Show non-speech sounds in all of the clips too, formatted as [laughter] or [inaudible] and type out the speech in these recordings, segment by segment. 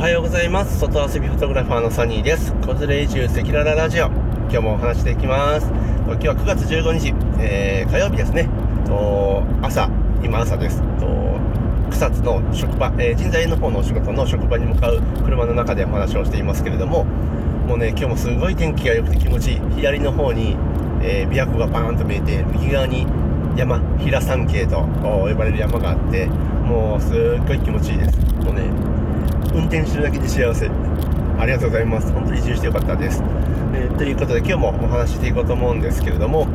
おはようございます。外遊びフォトグラファーのサニーです。子連れ移住赤裸々ラジオ。今日もお話していきます。今日は9月15日、えー、火曜日ですね。と朝。今朝です。と草津の職場、えー、人材の方のお仕事の職場に向かう車の中でお話をしていますけれども。もうね今日もすごい天気が良くて気持ちいい。左の方に、えー、琵琶湖がバーンと見えて右側に山平山系と呼ばれる山があってもうすっごい気持ちいいです。もうね運転してるだけで幸せ。ありがとうございます。本当に移住してよかったです、えー、ということで今日もお話ししていこうと思うんですけれども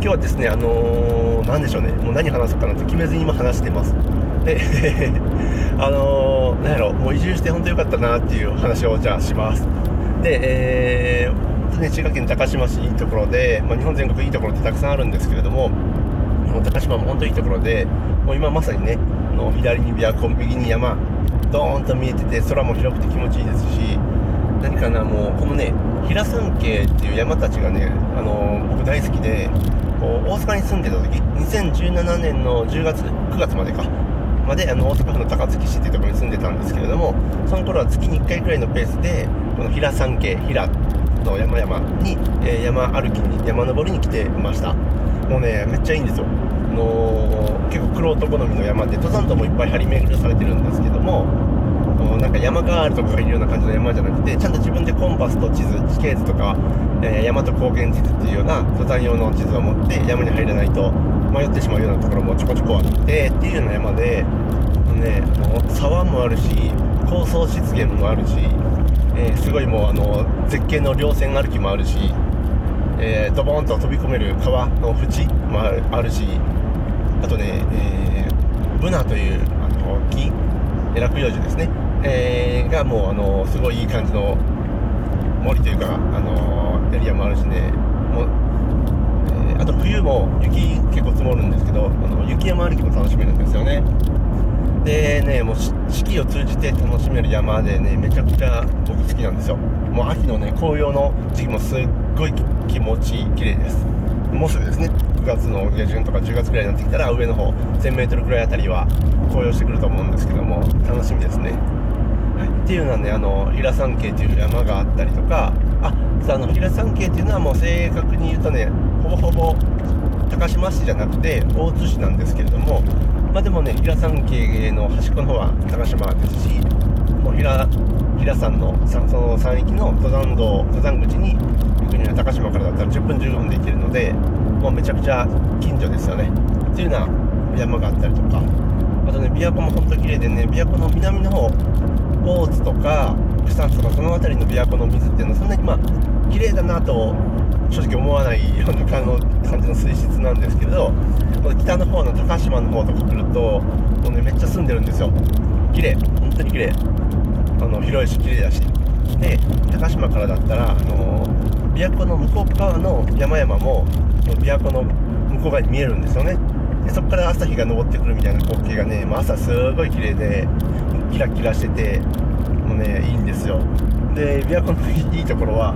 今日はですねあのー、何でしょうね。もう何話そうかなと決めずに今話してます。で [laughs] あのー、何やろ。もう移住して本当よかったなっていう話をじゃあします。でえー、ね、滋賀県高島市いいところで、まあ、日本全国いいところってたくさんあるんですけれどももう高島も本当いいところでもう今まさにねの左に琵琶湖右に山ドーンと見えてて空も広くて気持ちいいですし何かなもうこのね平山系っていう山たちがねあの、僕大好きでこう大阪に住んでた時2017年の10月9月までかまであの大阪府の高槻市っていうところに住んでたんですけれどもその頃は月に1回くらいのペースでこの平山系平の山々に、えー、山歩きに山登りに来てました。もうねめっちゃいいんですよ。の結構玄人好みの山で登山道もいっぱい張り巡らされてるんですけどもなんか山ガールとかがいるような感じの山じゃなくてちゃんと自分でコンパスと地図地形図とか、えー、山と高原地図っていうような登山用の地図を持って山に入らないと迷ってしまうようなところもちょこちょこあってっていうような山で、ね、あの沢もあるし高層湿原もあるし、えー、すごいもうあの絶景の稜線歩きもあるし、えー、ドボンと飛び込める川の縁もあるしあとね、えー、ブナというあの木落葉樹ですね、えー、がもうあのすごいいい感じの森というかあのエリアもあるしね。もう、えー、あと冬も雪結構積もるんですけどあの雪山歩きも楽しめるんですよね。でねもう四季を通じて楽しめる山でねめちゃくちゃ僕好きなんですよ。もう秋のね紅葉の時期もすっごい気持ち綺麗です。もうすぐですね。9月の下旬とか10月ぐらいになってきたら上の方 1000m ぐらいあたりは紅葉してくると思うんですけども楽しみですね、はい、っていうのはねあの平山系っていう山があったりとかああの平山系っていうのはもう正確に言うとねほぼほぼ高島市じゃなくて大津市なんですけれどもまあでもね平山系の端っこの方は高島ですしもう平平山のその山域の登山道登山口に行くには高島からだったら10分15分で行けるのでもうめちゃくちゃ近所ですよね。っていうような山があったりとか。あとね琵琶湖も本当綺麗でね琵琶湖の南の方大津とか草津とかその辺りの琵琶湖の水っていうのはそんなにまあ綺麗だなと正直思わないような感じの水質なんですけど北の方の高島の方とか来るともうねめっちゃ住んでるんですよ。綺麗。本当に綺麗。あの広いし綺麗だし。で高島からだったらあの琵琶湖の向こう側の山々も琵琶湖の向こう側に見えるんですよね。でそこから朝日が昇ってくるみたいな光景がね、まあ、朝すごい綺麗でキラキラしててもうねいいんですよ。で琵琶湖のいいところは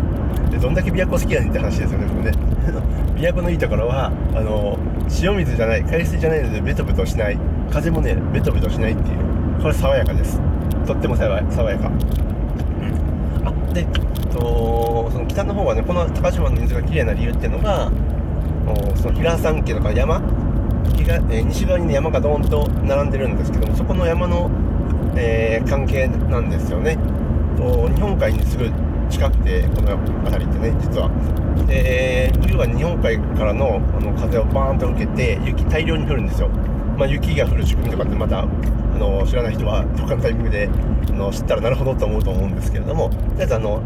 でどんだけ琵琶湖好きやねんって話ですよねもね。[laughs] 琵琶湖のいいところはあの塩水じゃない海水じゃないのでベトベトしない。風もねベトベトしないっていう。これ爽やかです。とっても爽やか。あでとその北の方はねこの高島の水が綺麗な理由っていうのがその平山家とか山え、西側に、ね、山がドーンと並んでるんですけどもそこの山の、えー、関係なんですよね。と日本海にすぐ近くてこの辺りってね実は。で冬は日本海からのあの風をバーンと受けて雪大量に降るんですよ、まあ、雪が降る仕組みとかってまたあの知らない人は他のタイミングであの知ったらなるほどと思うと思うんですけれどもとりあえずあの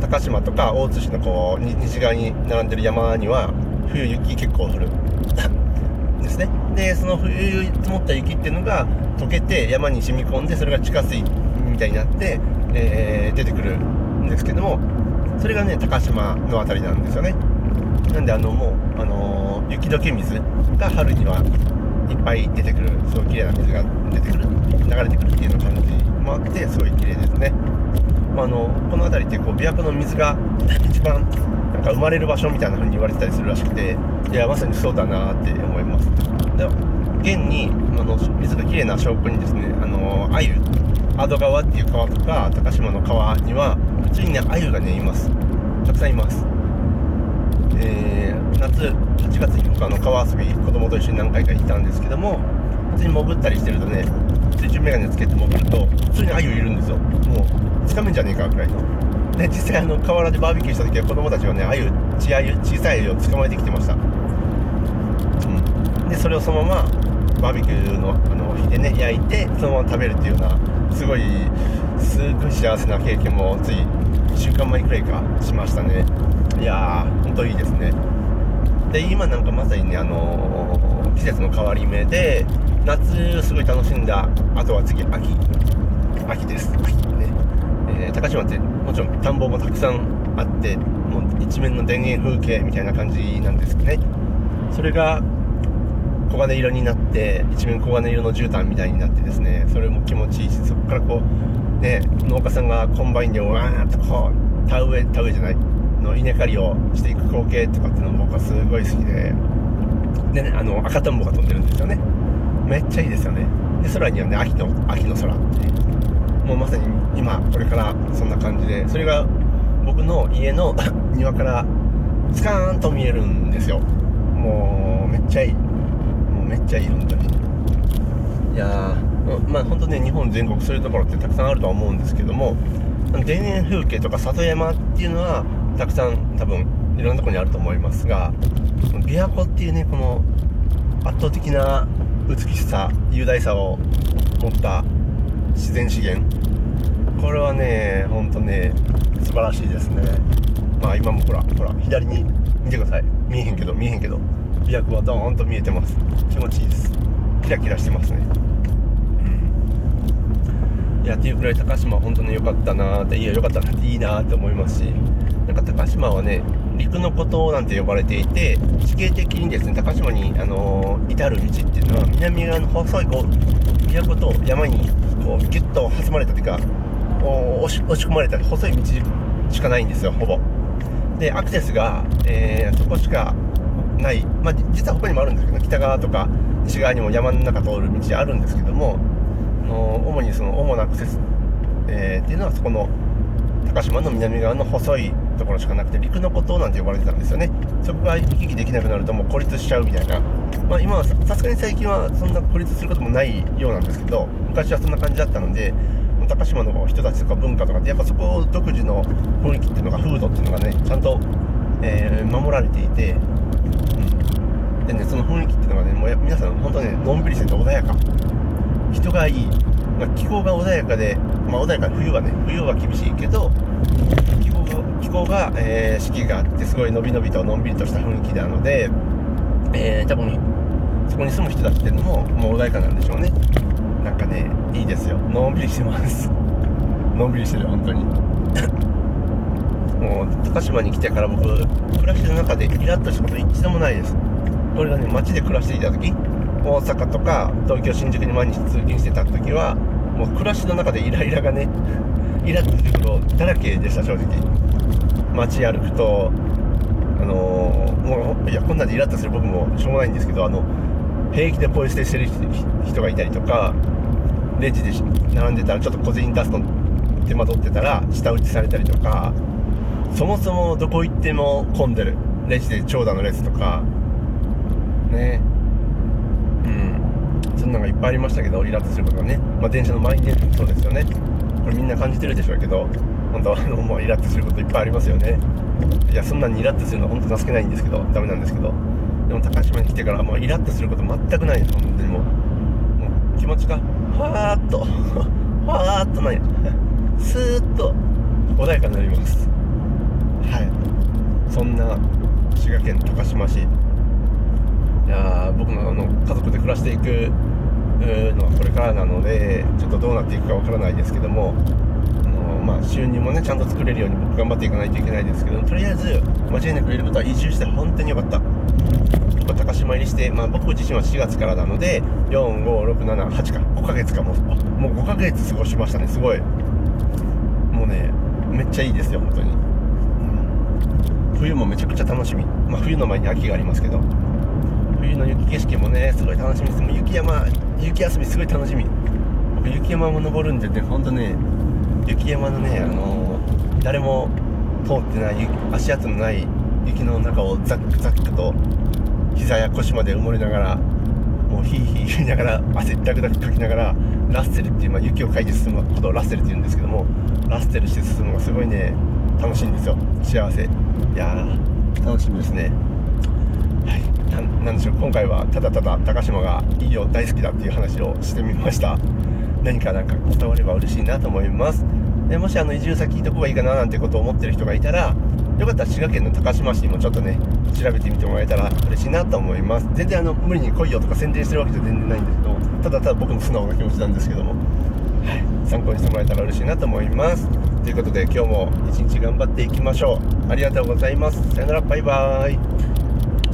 高島とか大津市のこう西側に並んでる山には冬雪結構降る。[laughs] ですね。でその冬積もった雪っていうのが溶けて山に染み込んでそれが地下水みたいになって、えー、出てくるんですけどもそれがね高島の辺りなんですよね。なんであのもう、あのー、雪解け水が春にはいっぱい出てくるすごい綺麗な水が出てくる流れてくるっていうような感じもあってすごい綺麗ですね、まあ、あのこの辺りってこう琵琶湖の水が一番なんか生まれる場所みたいな風に言われてたりするらしくていやまさにそうだなって思います。で現にあの水がきれいな証拠にですねあの鮎阿戸川っていう川とか高島の川には普通にね鮎がねいます。たくさんいます。えー、夏8月に僕あの川遊び子供と一緒に何回か行ったんですけども普通に潜ったりしてるとね水中眼鏡つけて潜ると普通に鮎いるんですよ。もうつかめんじゃねえかぐらいの。で実際あの河原でバーベキューした時は子供たちはね鮎血鮎小さい鮎を捕まえてきてました、うん、でそれをそのままバーベキューのあの火でね焼いてそのまま食べるっていうようなすごいすごい幸せな経験もつい1週間前くらいかしましたね。いやー本当いいですね。で今なんかまさにねあのー、季節の変わり目で夏すごい楽しんだあとは次秋。秋です。秋ね、えー、高島ってもちろん田んぼもたくさんあってもう一面の田園風景みたいな感じなんですね。それが黄金色になって一面黄金色の絨毯みたいになってですねそれも気持ちいいしそこからこうね農家さんがコンバインでわーっとこう田植え田植えじゃないの稲刈りをしていく光景とかっていうのも僕はすごい好きででねあの赤とんぼが飛んでるんですよね。めっちゃいいですよね。で空にはね秋の秋の空ってもうまさに今これからそんな感じでそれが僕の家の [laughs] 庭からスカーンと見えるんですよ。もうめっちゃいい。めっちゃいい本当に。いやーまあ本当ね日本全国そういうところってたくさんあるとは思うんですけども田園風景とか里山っていうのはたくさん多分いろんなとこにあると思いますが琵琶湖っていうねこの圧倒的な美しさ雄大さを持った自然資源これはねほんとね素晴らしいですね。まあ今もほらほら左に見てください。見えへんけど見えへんけど。琵琶湖はドーンと見えてます。気持ちいいです。キラキラしてますね。うん。いやっていうくらい高島は本当に良かったなーっていや良かったなっていいなーって思いますしなんか高島はね陸の孤島なんて呼ばれていて地形的にですね高島に、あのー、至る道っていうのは南側の細いこう琵琶湖と山にこうギュッと挟まれたというか押し押し込まれた細い道しかないんですよほぼ。でアクセスが、えー、そこしかない、まあ、実は他にもあるんですけど、北側とか西側にも山の中通る道あるんですけども、の主にその主なアクセス、えー、っていうのはそこの高島の南側の細いところしかなくて陸の孤島なんて呼ばれてたんですよね。そこが行き来できなくなるともう孤立しちゃうみたいな。まあ今はさすがに最近はそんな孤立することもないようなんですけど昔はそんな感じだったので高島の人たちとか文化とかってやっぱそこ独自の雰囲気っていうのが風土っていうのがねちゃんと、えー、守られていてでねその雰囲気っていうのがねもう皆さん本当ねのんびりしてて穏やか。人がいい、まあ、気候が穏やかで、まあ、穏やか冬はね冬は厳しいけど気候が気候が、えー、四季があってすごいのびのびとのんびりとした雰囲気なので、えー、多分そこに住む人たちっていうのももう穏やかなんでしょうね。なんかねいいですよ。のんびりしてます。[laughs] のんびりしてる本当に。もう高島に来てから僕暮らしの中でイラッとしたこと一度もないです。俺がね街で暮らしていた時大阪とか東京新宿に毎日通勤してた時はもう暮らしの中でイライラがね [laughs] イラッとすることだらけでした正直。街歩くとあのー、もういやこんなんでイラッとする僕もしょうがないんですけどあの平気でポイ捨てしてる人がいたりとかレジで並んでたらちょっと小銭出すの手間取ってたら舌打ちされたりとかそもそもどこ行っても混んでる。レジで長蛇の列とか。ね。うん。そんなのがいっぱいありましたけどイラッとすることがね、まあ、電車の満員電車もそうですよね。これみんな感じてるでしょうけど本当あのもうイラッとすることいっぱいありますよね。いやそんなにイラッとするのは本当情けないんですけどダメなんですけど。でも高島に来てからもうイラッとすること全くないです本当にもう。もう気持ちがふわーっと。[laughs] ふわーっとないスーッと。穏やかになります。はい。そんな滋賀県高島市。いや僕のあの家族で暮らしていくのはこれからなのでちょっとどうなっていくかわからないですけどもあの、まあ、収入もねちゃんと作れるように僕頑張っていかないといけないですけどとりあえず間違いなく言えることは移住して本当に良かった。高島入りして、まあ、僕自身は4月からなので45678か。5ヶ月かも。うもう5ヶ月過ごしましたねすごい。もうねめっちゃいいですよ本当に、冬もめちゃくちゃ楽しみ、まあ、冬の前に秋がありますけど。冬の雪景色もねすごい楽しみです。もう雪山雪休みすごい楽しみ。僕雪山も登るんでねほんとね雪山のねあの誰も通ってない足跡のない雪の中をザックザックと膝や腰まで埋もれながらもうヒーヒー言いながら汗ダクダクかきながらラッセルっていう、まあ、雪をかいて進むことをラッセルって言うんですけどもラッセルして進むのがすごいね楽しいんですよ。幸せ。いやー楽しみですね。はい。ななんでしょう。今回はただただ高島が医療大好きだっていう話をしてみました。何かなんか伝われば嬉しいなと思います。でもしあの移住先どこがいいかななんてことを思ってる人がいたらよかったら滋賀県の高島市にもちょっとね調べてみてもらえたら嬉しいなと思います。全然あの無理に来いよとか宣伝してるわけじゃ全然ないんですけどただただ僕の素直な気持ちなんですけども、はい、参考にしてもらえたら嬉しいなと思います。ということで今日も一日頑張っていきましょう。ありがとうございます。さよなら。バイバーイ。